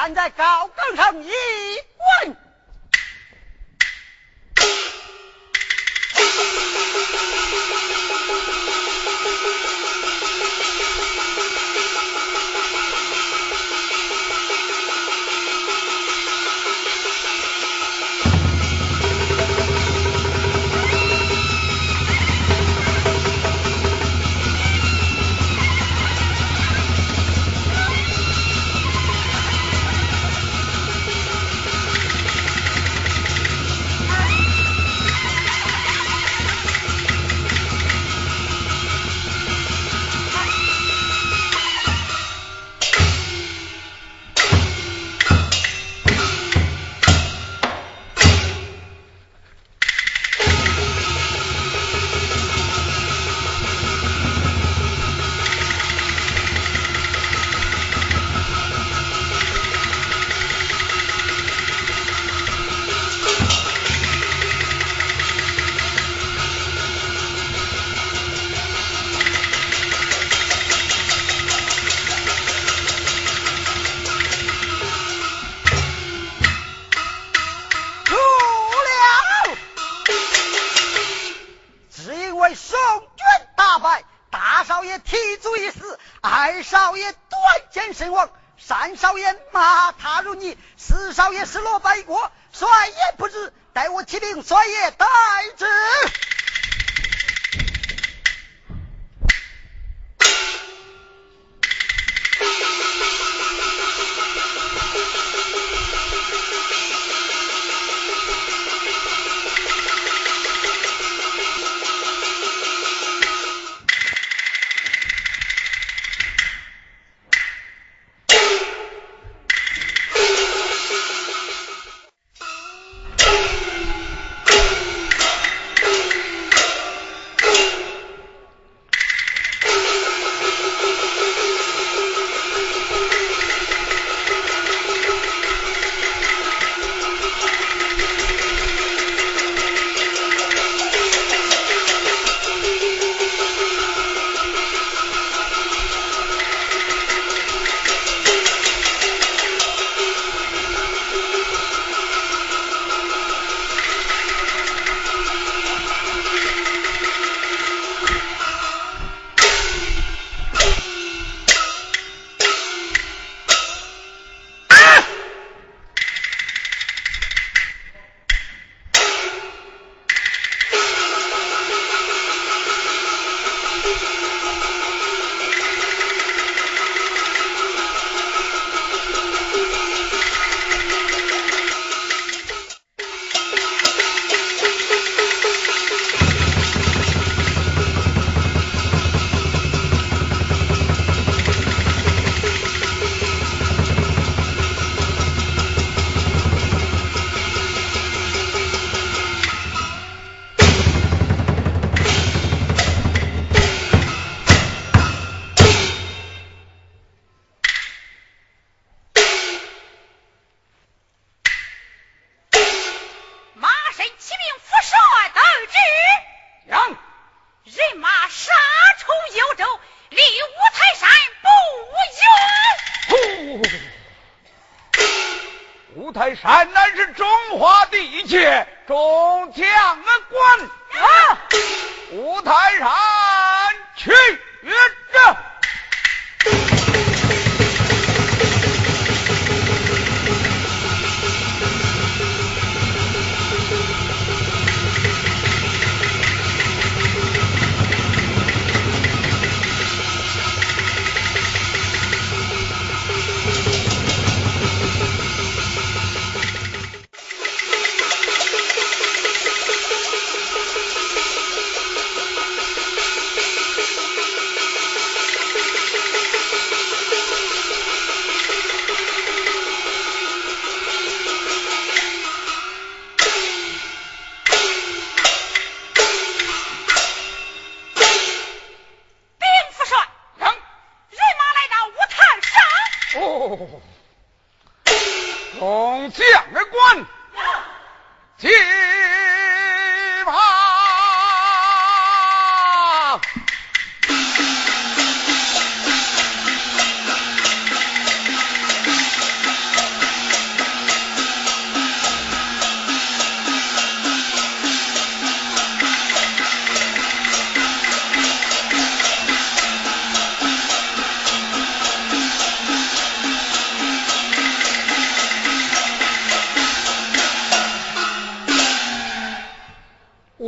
站在高岗上一所以待之。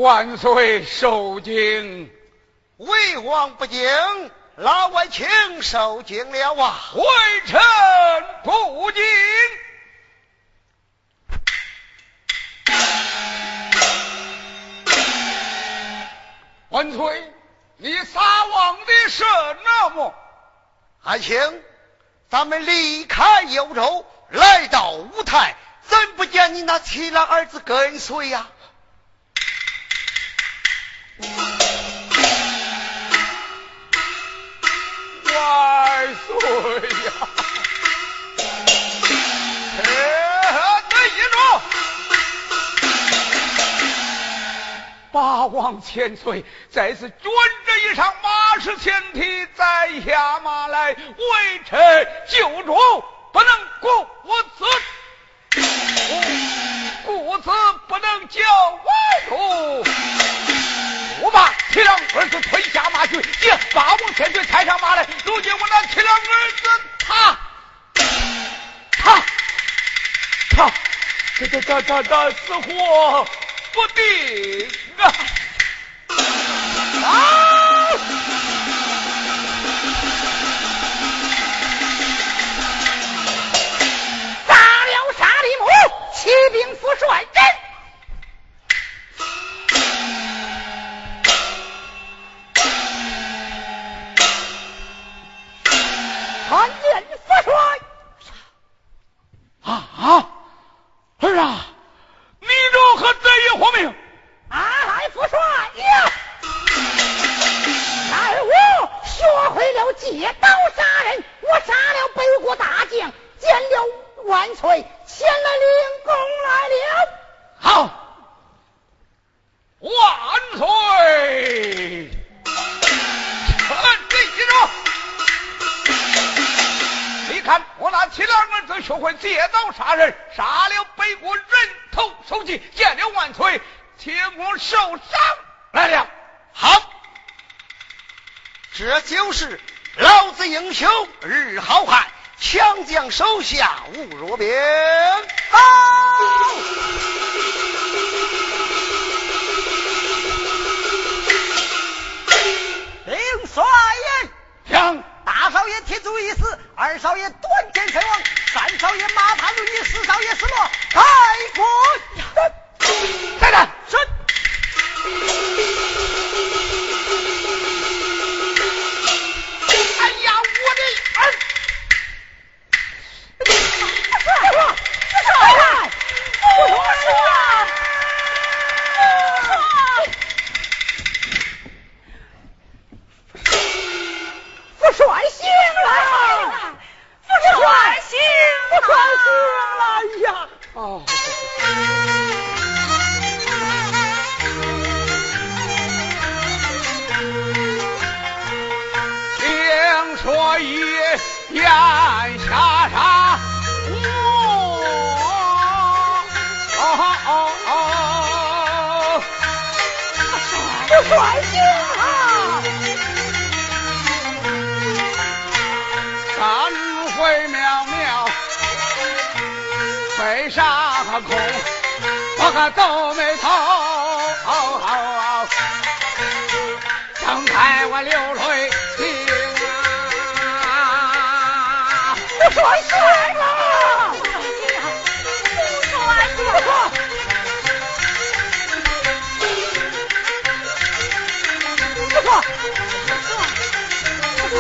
万岁受惊，为王不敬，老外卿受惊了啊！微臣不敬。万岁，你撒谎的是那么？还请，咱们离开幽州，来到五台，怎不见你那七郎儿子跟随呀？万岁呀！哎，这一着，八王千岁，再次准着一上马氏前蹄，再下马来，微臣救主不能顾此，故此不能叫外主。我把七郎儿子推下马去，接八王千岁抬上马来。如今我那七郎儿子他他他这这这这这死活不定啊！啊！杀了沙里木，骑兵副帅人。言下杀，哦哦哦，父帅醒了。回渺渺，飞上空，我可皱眉头，睁开我流泪我帅了！不要，不算错。不，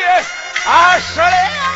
的啊失了。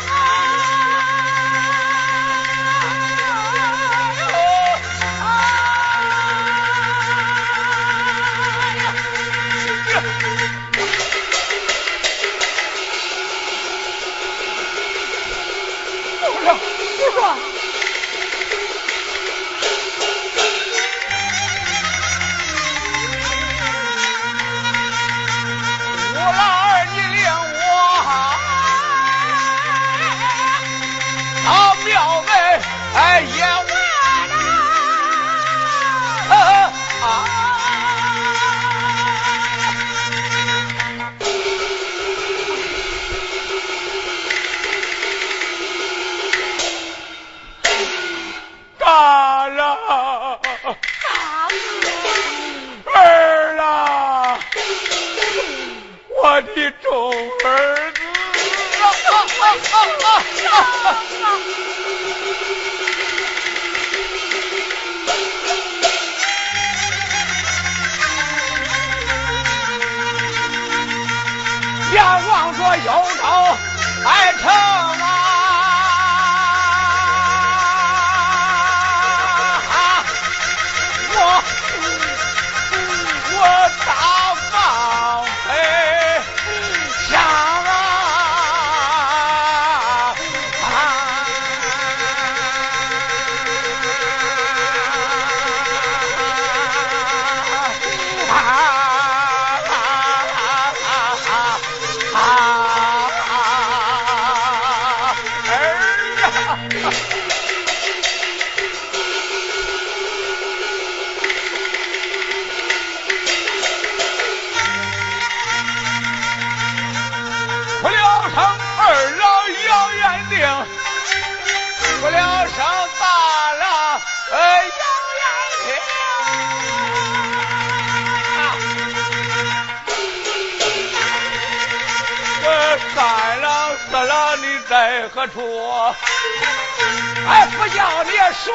说，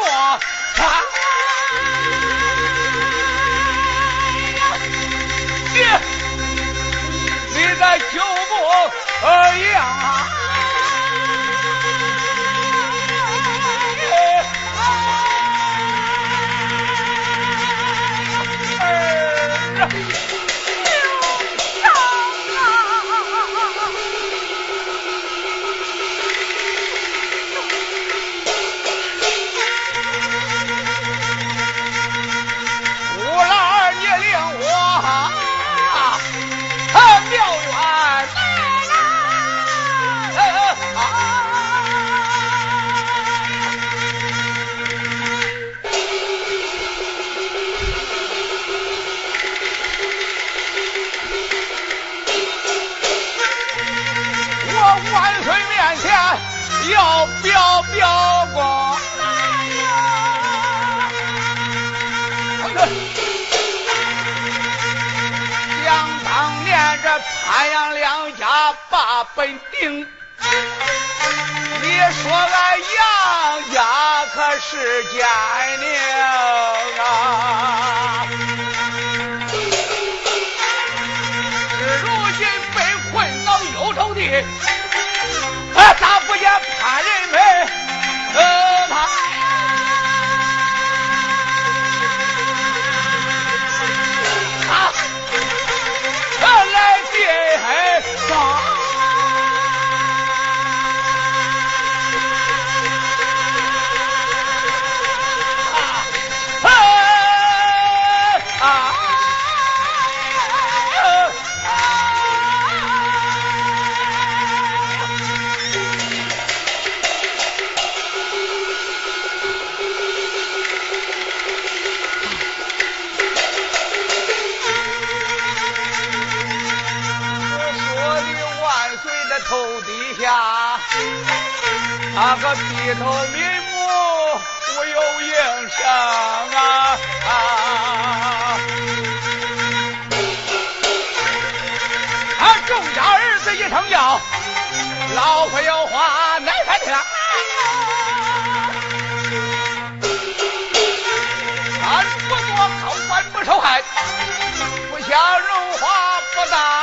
你说俺杨家可是奸佞啊！如今被困到幽州地。那个低头瞑目，无有影响啊！啊众家儿子一声叫，老夫有话乃三听。俺不做高官不受害，不享荣华不大。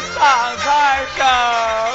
放开手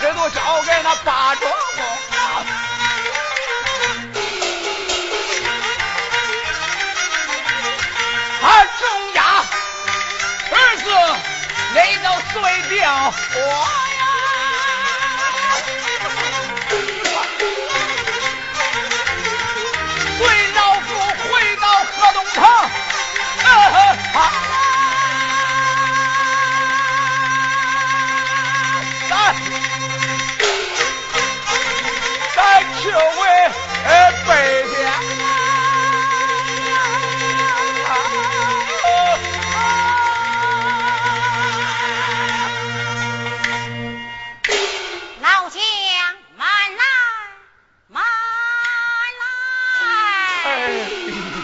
这都交给那八庄王。他重压儿子，累到碎掉我呀！随老夫回到河东城。啊 Ai.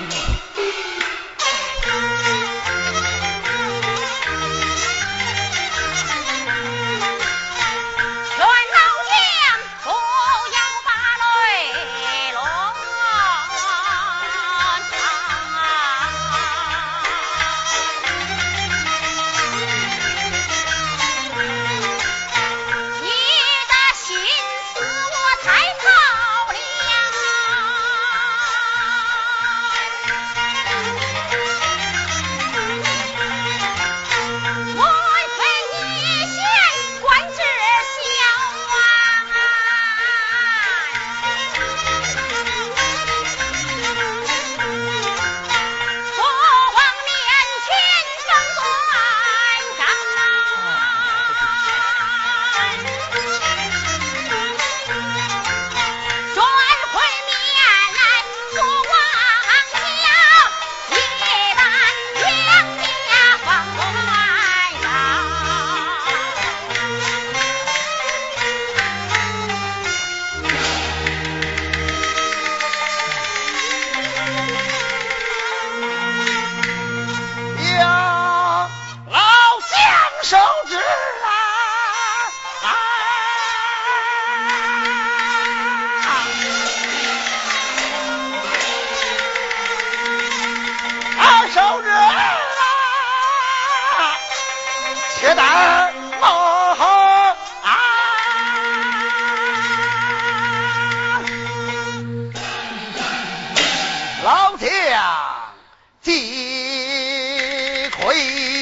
老将击溃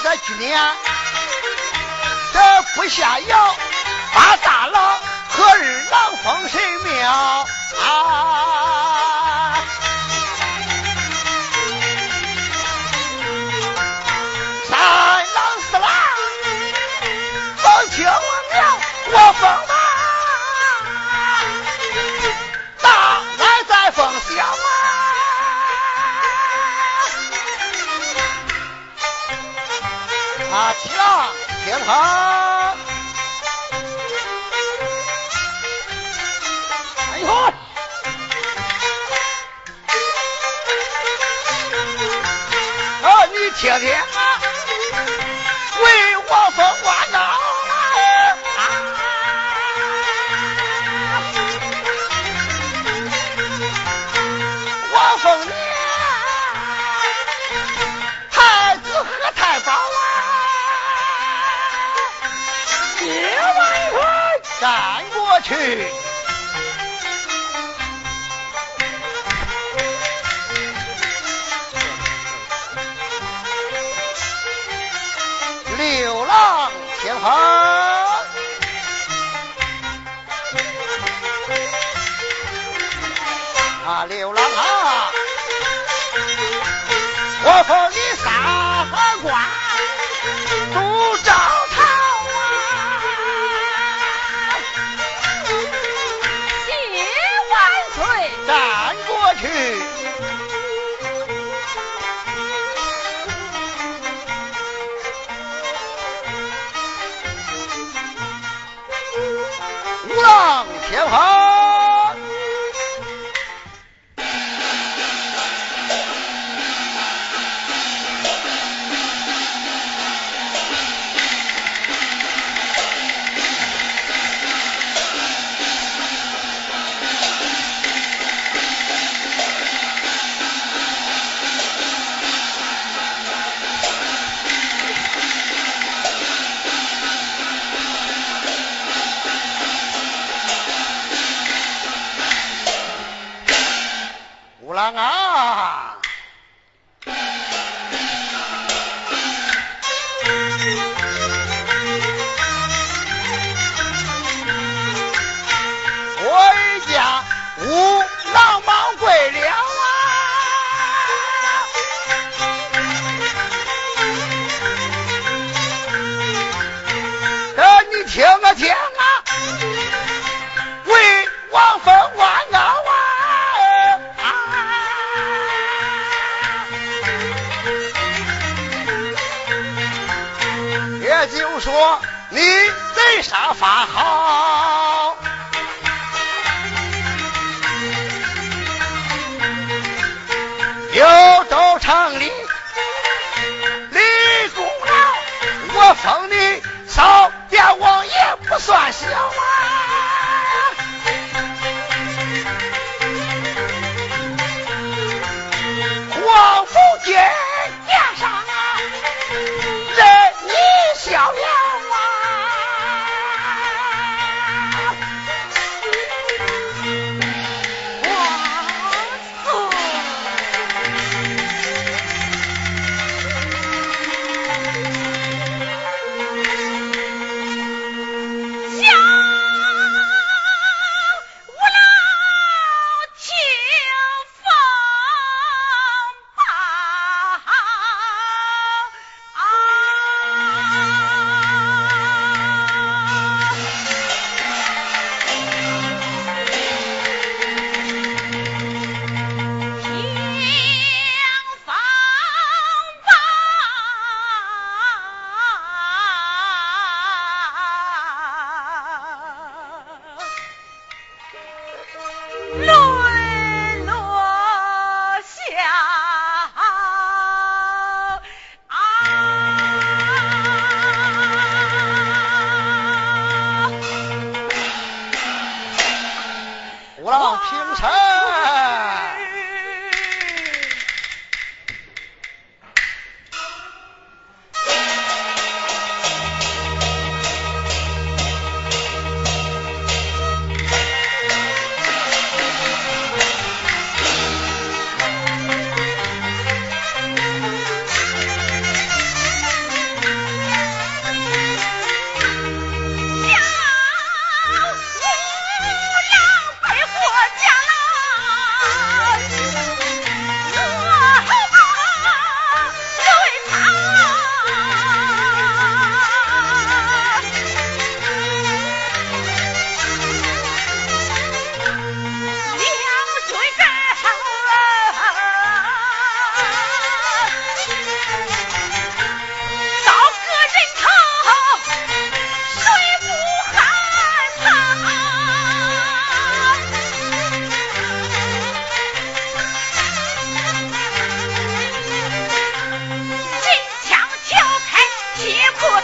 个军粮，这不下药，把大郎和二郎封神庙啊！三郎四郎，封亲王庙，我封。啊，起了，铁盆。哎呦。啊，你听听。去。流浪前方啊流浪啊。我和你阿